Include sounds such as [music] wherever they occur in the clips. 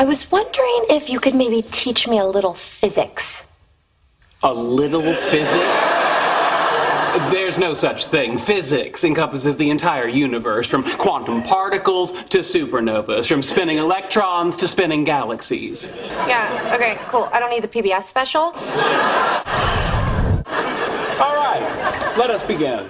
I was wondering if you could maybe teach me a little physics. A little physics? There's no such thing. Physics encompasses the entire universe, from quantum particles to supernovas, from spinning electrons to spinning galaxies. Yeah, okay, cool. I don't need the PBS special. All right, let us begin.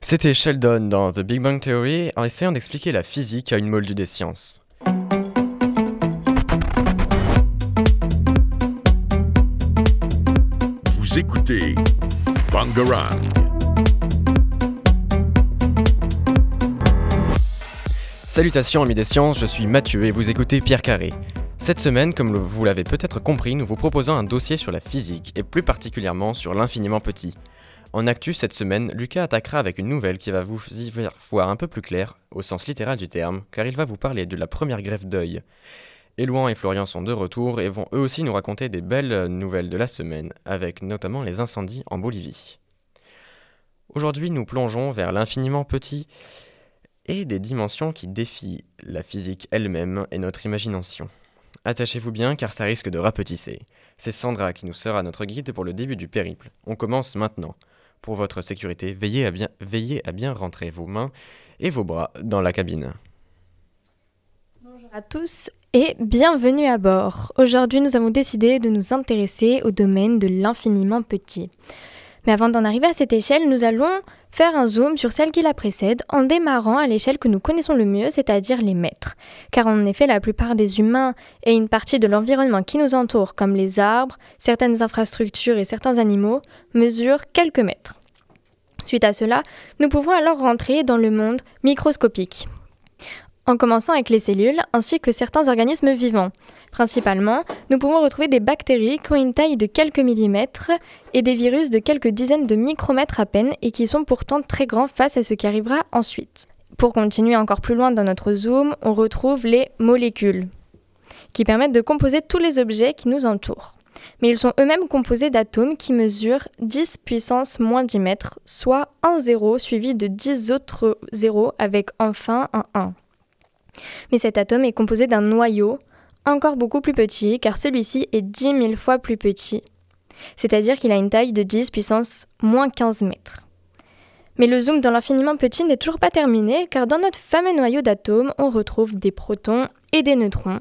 C'était Sheldon dans The Big Bang Theory en essayant d'expliquer la physique à une moldue des sciences. Vous écoutez Bangarang. Salutations amis des sciences, je suis Mathieu et vous écoutez Pierre Carré. Cette semaine, comme vous l'avez peut-être compris, nous vous proposons un dossier sur la physique et plus particulièrement sur l'infiniment petit. En actu cette semaine, Lucas attaquera avec une nouvelle qui va vous y voir un peu plus clair, au sens littéral du terme, car il va vous parler de la première greffe d'œil. Éloin et Florian sont de retour et vont eux aussi nous raconter des belles nouvelles de la semaine, avec notamment les incendies en Bolivie. Aujourd'hui, nous plongeons vers l'infiniment petit et des dimensions qui défient la physique elle-même et notre imagination. Attachez-vous bien car ça risque de rapetisser. C'est Sandra qui nous sera notre guide pour le début du périple. On commence maintenant. Pour votre sécurité, veillez à bien, veillez à bien rentrer vos mains et vos bras dans la cabine. Bonjour à tous et bienvenue à bord. Aujourd'hui, nous avons décidé de nous intéresser au domaine de l'infiniment petit. Mais avant d'en arriver à cette échelle, nous allons faire un zoom sur celle qui la précède en démarrant à l'échelle que nous connaissons le mieux, c'est-à-dire les mètres. Car en effet, la plupart des humains et une partie de l'environnement qui nous entoure, comme les arbres, certaines infrastructures et certains animaux, mesurent quelques mètres. Suite à cela, nous pouvons alors rentrer dans le monde microscopique en commençant avec les cellules ainsi que certains organismes vivants. Principalement, nous pouvons retrouver des bactéries qui ont une taille de quelques millimètres et des virus de quelques dizaines de micromètres à peine et qui sont pourtant très grands face à ce qui arrivera ensuite. Pour continuer encore plus loin dans notre zoom, on retrouve les molécules qui permettent de composer tous les objets qui nous entourent. Mais ils sont eux-mêmes composés d'atomes qui mesurent 10 puissance moins 10 mètres, soit un zéro suivi de 10 autres zéros avec enfin un 1 mais cet atome est composé d'un noyau encore beaucoup plus petit, car celui-ci est 10 000 fois plus petit, c'est-à-dire qu'il a une taille de 10 puissance moins 15 mètres. Mais le zoom dans l'infiniment petit n'est toujours pas terminé, car dans notre fameux noyau d'atomes, on retrouve des protons et des neutrons.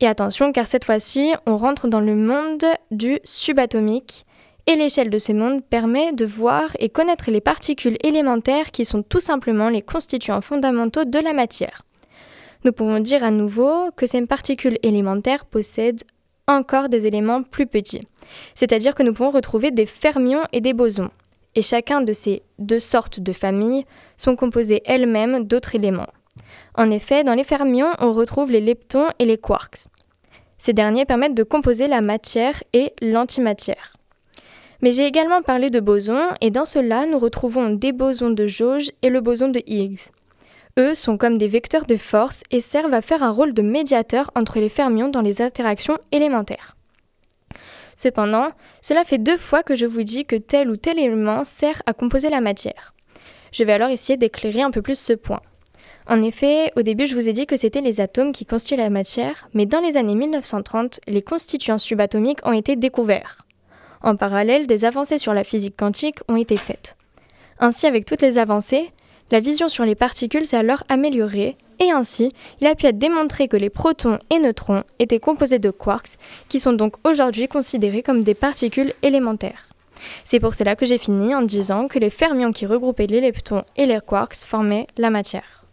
Et attention, car cette fois-ci, on rentre dans le monde du subatomique, et l'échelle de ce monde permet de voir et connaître les particules élémentaires qui sont tout simplement les constituants fondamentaux de la matière. Nous pouvons dire à nouveau que ces particules élémentaires possèdent encore des éléments plus petits, c'est-à-dire que nous pouvons retrouver des fermions et des bosons, et chacun de ces deux sortes de familles sont composées elles-mêmes d'autres éléments. En effet, dans les fermions, on retrouve les leptons et les quarks. Ces derniers permettent de composer la matière et l'antimatière. Mais j'ai également parlé de bosons, et dans cela, nous retrouvons des bosons de jauge et le boson de Higgs. Eux sont comme des vecteurs de force et servent à faire un rôle de médiateur entre les fermions dans les interactions élémentaires. Cependant, cela fait deux fois que je vous dis que tel ou tel élément sert à composer la matière. Je vais alors essayer d'éclairer un peu plus ce point. En effet, au début, je vous ai dit que c'était les atomes qui constituent la matière, mais dans les années 1930, les constituants subatomiques ont été découverts. En parallèle, des avancées sur la physique quantique ont été faites. Ainsi, avec toutes les avancées, la vision sur les particules s'est alors améliorée, et ainsi, il a pu être démontré que les protons et neutrons étaient composés de quarks, qui sont donc aujourd'hui considérés comme des particules élémentaires. C'est pour cela que j'ai fini en disant que les fermions qui regroupaient les leptons et les quarks formaient la matière.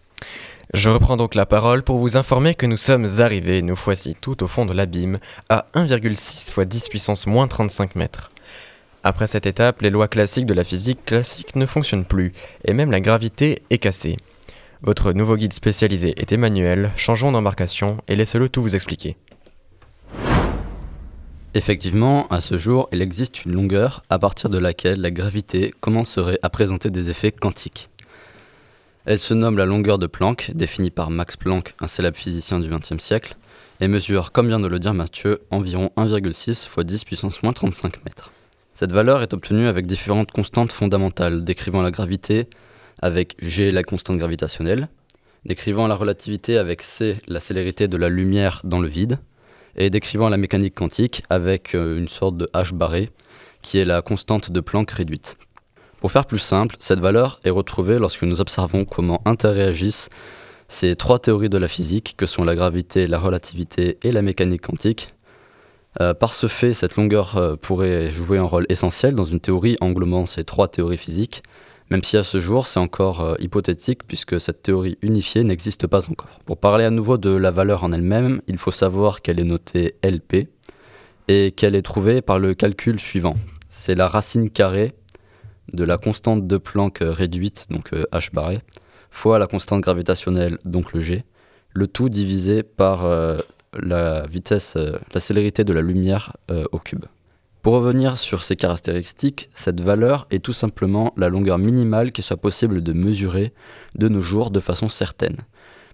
Je reprends donc la parole pour vous informer que nous sommes arrivés, nous voici tout au fond de l'abîme, à 1,6 fois 10 puissance moins 35 mètres. Après cette étape, les lois classiques de la physique classique ne fonctionnent plus, et même la gravité est cassée. Votre nouveau guide spécialisé est Emmanuel, changeons d'embarcation et laissez-le tout vous expliquer. Effectivement, à ce jour, il existe une longueur à partir de laquelle la gravité commencerait à présenter des effets quantiques. Elle se nomme la longueur de Planck, définie par Max Planck, un célèbre physicien du XXe siècle, et mesure, comme vient de le dire Mathieu, environ 1,6 fois 10 puissance moins 35 mètres. Cette valeur est obtenue avec différentes constantes fondamentales décrivant la gravité, avec G la constante gravitationnelle, décrivant la relativité avec c, la célérité de la lumière dans le vide, et décrivant la mécanique quantique avec euh, une sorte de h barré, qui est la constante de Planck réduite. Pour faire plus simple, cette valeur est retrouvée lorsque nous observons comment interréagissent ces trois théories de la physique, que sont la gravité, la relativité et la mécanique quantique. Euh, par ce fait, cette longueur euh, pourrait jouer un rôle essentiel dans une théorie englobant ces trois théories physiques, même si à ce jour c'est encore euh, hypothétique puisque cette théorie unifiée n'existe pas encore. Pour parler à nouveau de la valeur en elle-même, il faut savoir qu'elle est notée LP et qu'elle est trouvée par le calcul suivant. C'est la racine carrée de la constante de Planck réduite, donc h barré, fois la constante gravitationnelle, donc le g, le tout divisé par euh, la vitesse, euh, la célérité de la lumière euh, au cube. Pour revenir sur ces caractéristiques, cette valeur est tout simplement la longueur minimale qu'il soit possible de mesurer de nos jours de façon certaine,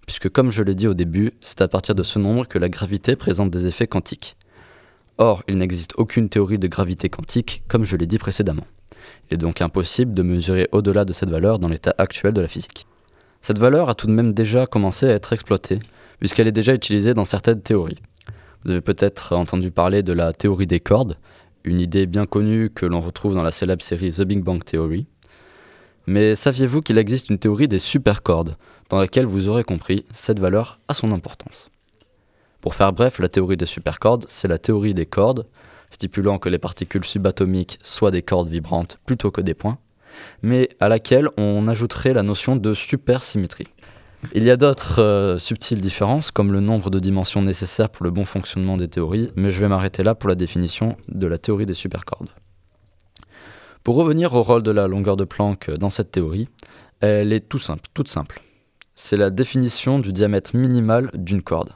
puisque comme je l'ai dit au début, c'est à partir de ce nombre que la gravité présente des effets quantiques. Or, il n'existe aucune théorie de gravité quantique, comme je l'ai dit précédemment. Il est donc impossible de mesurer au-delà de cette valeur dans l'état actuel de la physique. Cette valeur a tout de même déjà commencé à être exploitée, puisqu'elle est déjà utilisée dans certaines théories. Vous avez peut-être entendu parler de la théorie des cordes, une idée bien connue que l'on retrouve dans la célèbre série The Big Bang Theory. Mais saviez-vous qu'il existe une théorie des supercordes, dans laquelle vous aurez compris, cette valeur a son importance? Pour faire bref, la théorie des supercordes, c'est la théorie des cordes, stipulant que les particules subatomiques soient des cordes vibrantes plutôt que des points, mais à laquelle on ajouterait la notion de supersymétrie. Il y a d'autres euh, subtiles différences, comme le nombre de dimensions nécessaires pour le bon fonctionnement des théories, mais je vais m'arrêter là pour la définition de la théorie des supercordes. Pour revenir au rôle de la longueur de Planck dans cette théorie, elle est tout simple, toute simple. C'est la définition du diamètre minimal d'une corde.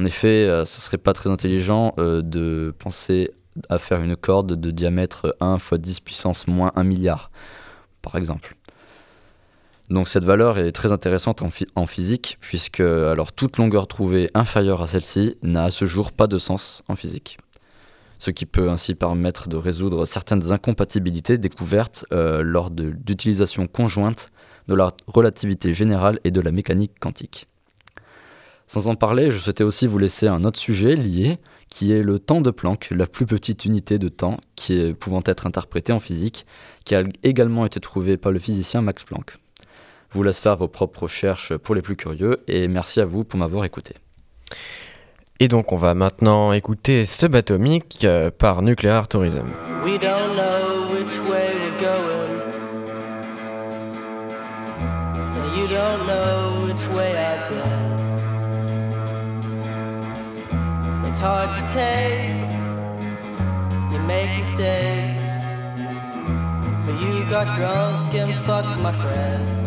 En effet, euh, ce serait pas très intelligent euh, de penser à faire une corde de diamètre 1 fois 10 puissance moins 1 milliard, par exemple. Donc cette valeur est très intéressante en, physique, puisque alors toute longueur trouvée inférieure à celle-ci n'a à ce jour pas de sens en physique. Ce qui peut ainsi permettre de résoudre certaines incompatibilités découvertes euh, lors d'utilisation conjointe de la relativité générale et de la mécanique quantique. Sans en parler, je souhaitais aussi vous laisser un autre sujet lié, qui est le temps de Planck, la plus petite unité de temps qui est pouvant être interprétée en physique, qui a également été trouvée par le physicien Max Planck. Je vous laisse faire vos propres recherches pour les plus curieux et merci à vous pour m'avoir écouté. Et donc on va maintenant écouter Subatomic euh, par Nuclear Tourism. We don't know which way It's hard to take. You make mistakes. But you got drunk and fucked my friend.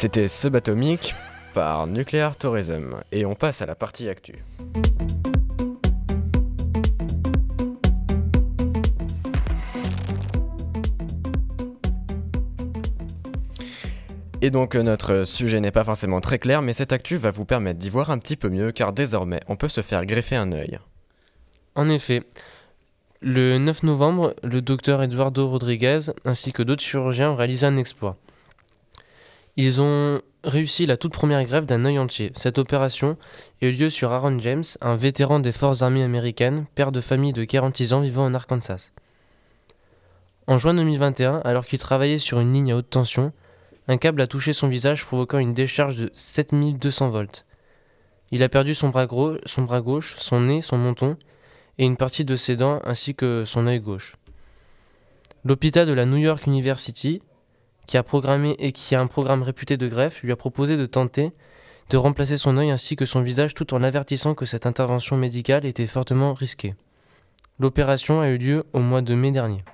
C'était Subatomic par Nuclear Tourism et on passe à la partie actu. Et donc euh, notre sujet n'est pas forcément très clair, mais cette actu va vous permettre d'y voir un petit peu mieux, car désormais on peut se faire greffer un œil. En effet, le 9 novembre, le docteur Eduardo Rodriguez ainsi que d'autres chirurgiens ont réalisé un exploit. Ils ont réussi la toute première greffe d'un œil entier. Cette opération a eu lieu sur Aaron James, un vétéran des forces armées américaines, père de famille de 46 ans vivant en Arkansas. En juin 2021, alors qu'il travaillait sur une ligne à haute tension, un câble a touché son visage provoquant une décharge de 7200 volts. Il a perdu son bras, gros, son bras gauche, son nez, son menton et une partie de ses dents ainsi que son œil gauche. L'hôpital de la New York University, qui a, programmé et qui a un programme réputé de greffe, lui a proposé de tenter de remplacer son œil ainsi que son visage tout en avertissant que cette intervention médicale était fortement risquée. L'opération a eu lieu au mois de mai dernier.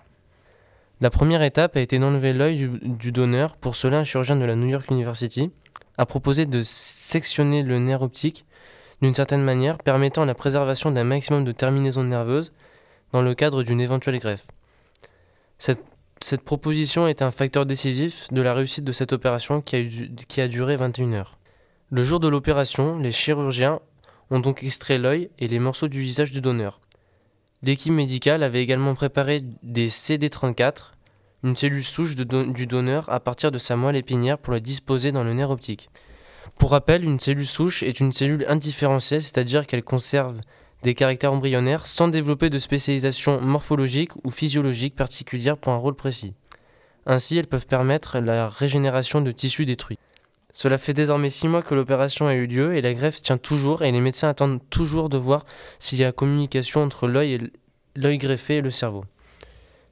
La première étape a été d'enlever l'œil du, donneur. Pour cela, un chirurgien de la New York University a proposé de sectionner le nerf optique d'une certaine manière, permettant la préservation d'un maximum de terminaisons nerveuses dans le cadre d'une éventuelle greffe. Cette, cette proposition est un facteur décisif de la réussite de cette opération qui a, duré 21 heures. Le jour de l'opération, les chirurgiens ont donc extrait l'œil et les morceaux du visage du donneur. L'équipe médicale avait également préparé des CD34, une cellule souche du donneur à partir de sa moelle épinière pour la disposer dans le nerf optique. Pour rappel, une cellule souche est une cellule indifférenciée, c'est-à-dire qu'elle conserve des caractères embryonnaires sans développer de spécialisation morphologique ou physiologique particulière pour un rôle précis. Ainsi, elles peuvent permettre la régénération de tissus détruits. Cela fait désormais six mois que l'opération a eu lieu et la greffe tient toujours et les médecins attendent toujours de voir s'il y a communication entre l'œil greffé et le cerveau.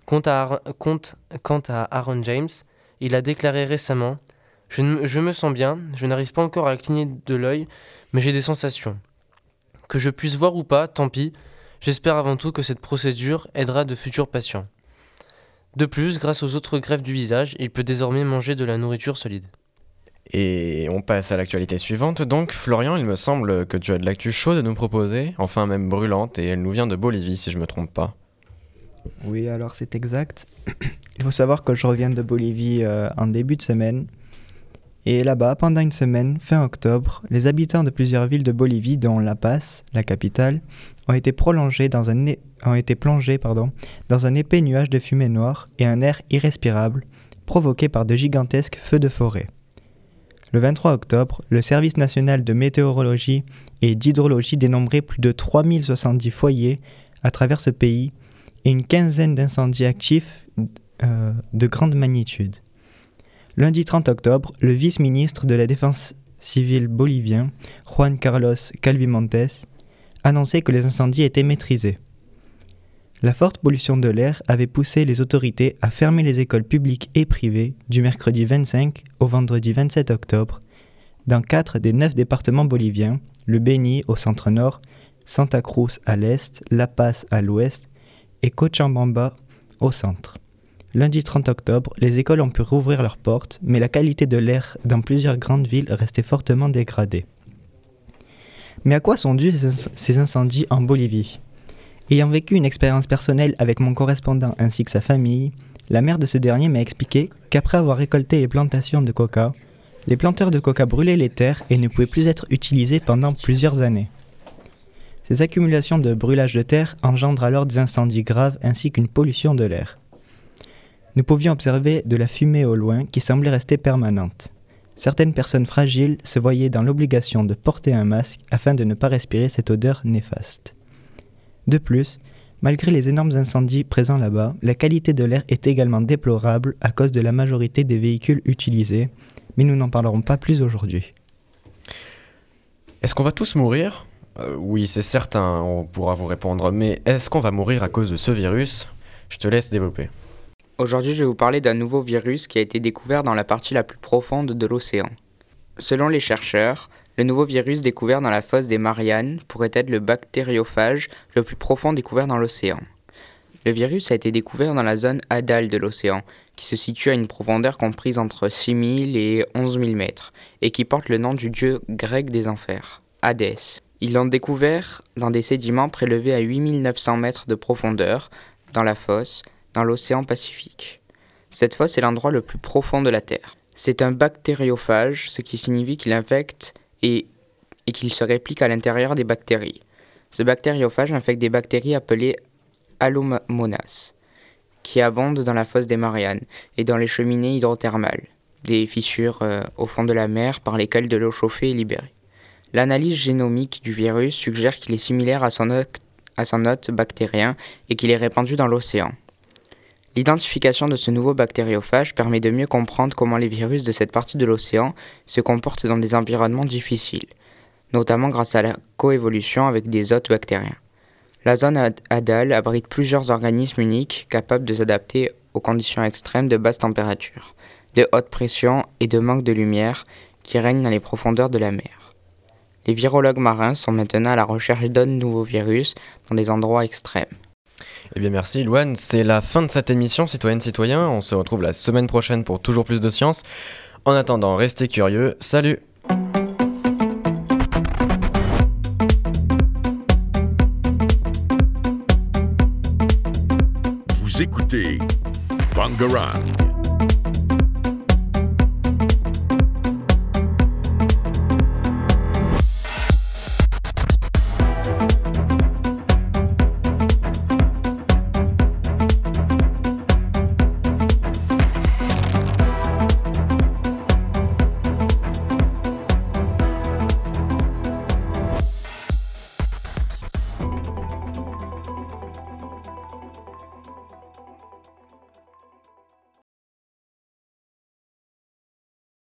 Quant à, Aaron James, il a déclaré récemment je me sens bien, je n'arrive pas encore à cligner de l'œil, mais j'ai des sensations. Que je puisse voir ou pas, tant pis, j'espère avant tout que cette procédure aidera de futurs patients. De plus, grâce aux autres greffes du visage, il peut désormais manger de la nourriture solide. Et on passe à l'actualité suivante. Donc, Florian, il me semble que tu as de l'actu chaude à nous proposer, enfin même brûlante, et elle nous vient de Bolivie, si je me trompe pas. Oui, alors c'est exact. [clears throat] Il faut savoir que je reviens de Bolivie euh, en début de semaine. Et là-bas, pendant une semaine, fin octobre, les habitants de plusieurs villes de Bolivie, dont La Paz, la capitale, ont été plongés dans un épais nuage de fumée noire et un air irrespirable provoqué par de gigantesques feux de forêt. Le 23 octobre, le Service national de météorologie et d'hydrologie dénombrait plus de 3070 foyers à travers ce pays et une quinzaine d'incendies actifs euh, de grande magnitude. Lundi 30 octobre, le vice-ministre de la Défense civile bolivien, Juan Carlos Calvimontes, annonçait que les incendies étaient maîtrisés. La forte pollution de l'air avait poussé les autorités à fermer les écoles publiques et privées du mercredi 25 au vendredi 27 octobre dans quatre des neuf départements boliviens, le Beni au centre-nord, Santa Cruz à l'est, La Paz à l'ouest et Cochabamba au centre. Lundi 30 octobre, les écoles ont pu rouvrir leurs portes, mais la qualité de l'air dans plusieurs grandes villes restait fortement dégradée. Mais à quoi sont dus ces inc- ces incendies en Bolivie? Ayant vécu une expérience personnelle avec mon correspondant ainsi que sa famille, la mère de ce dernier m'a expliqué qu'après avoir récolté les plantations de coca, les planteurs de coca brûlaient les terres et ne pouvaient plus être utilisés pendant plusieurs années. Ces accumulations de brûlage de terre engendrent alors des incendies graves ainsi qu'une pollution de l'air. Nous pouvions observer de la fumée au loin qui semblait rester permanente. Certaines personnes fragiles se voyaient dans l'obligation de porter un masque afin de ne pas respirer cette odeur néfaste. De plus, malgré les énormes incendies présents là-bas, la qualité de l'air est également déplorable à cause de la majorité des véhicules utilisés, mais nous n'en parlerons pas plus aujourd'hui. Est-ce qu'on va tous mourir? Euh, Oui, c'est certain, on pourra vous répondre, mais est-ce qu'on va mourir à cause de ce virus? Je te laisse développer. Aujourd'hui, je vais vous parler d'un nouveau virus qui a été découvert dans la partie la plus profonde de l'océan. Selon les chercheurs, le nouveau virus découvert dans la fosse des Mariannes pourrait être le bactériophage le plus profond découvert dans l'océan. Le virus a été découvert dans la zone Hadal de l'océan, qui se situe à une profondeur comprise entre 6000 et 11 000 mètres, et qui porte le nom du dieu grec des enfers, Hadès. Ils l'ont découvert dans des sédiments prélevés à 8900 mètres de profondeur, dans la fosse, dans l'océan Pacifique. Cette fosse est l'endroit le plus profond de la Terre. C'est un bactériophage, ce qui signifie qu'il infecte et, qu'il se réplique à l'intérieur des bactéries. Ce bactériophage infecte des bactéries appelées Allomonas, qui abondent dans la fosse des Mariannes et dans les cheminées hydrothermales, des fissures euh, au fond de la mer par lesquelles de l'eau chauffée est libérée. L'analyse génomique du virus suggère qu'il est similaire à son hôte bactérien et qu'il est répandu dans l'océan. L'identification de ce nouveau bactériophage permet de mieux comprendre comment les virus de cette partie de l'océan se comportent dans des environnements difficiles, notamment grâce à la coévolution avec des hôtes bactériens. La zone Hadal abrite plusieurs organismes uniques capables de s'adapter aux conditions extrêmes de basse température, de haute pression et de manque de lumière qui règnent dans les profondeurs de la mer. Les virologues marins sont maintenant à la recherche d'autres nouveaux virus dans des endroits extrêmes. Eh bien merci Louane, c'est la fin de cette émission citoyenne citoyen, on se retrouve la semaine prochaine pour toujours plus de science. En attendant, restez curieux, salut Vous écoutez Bangarang.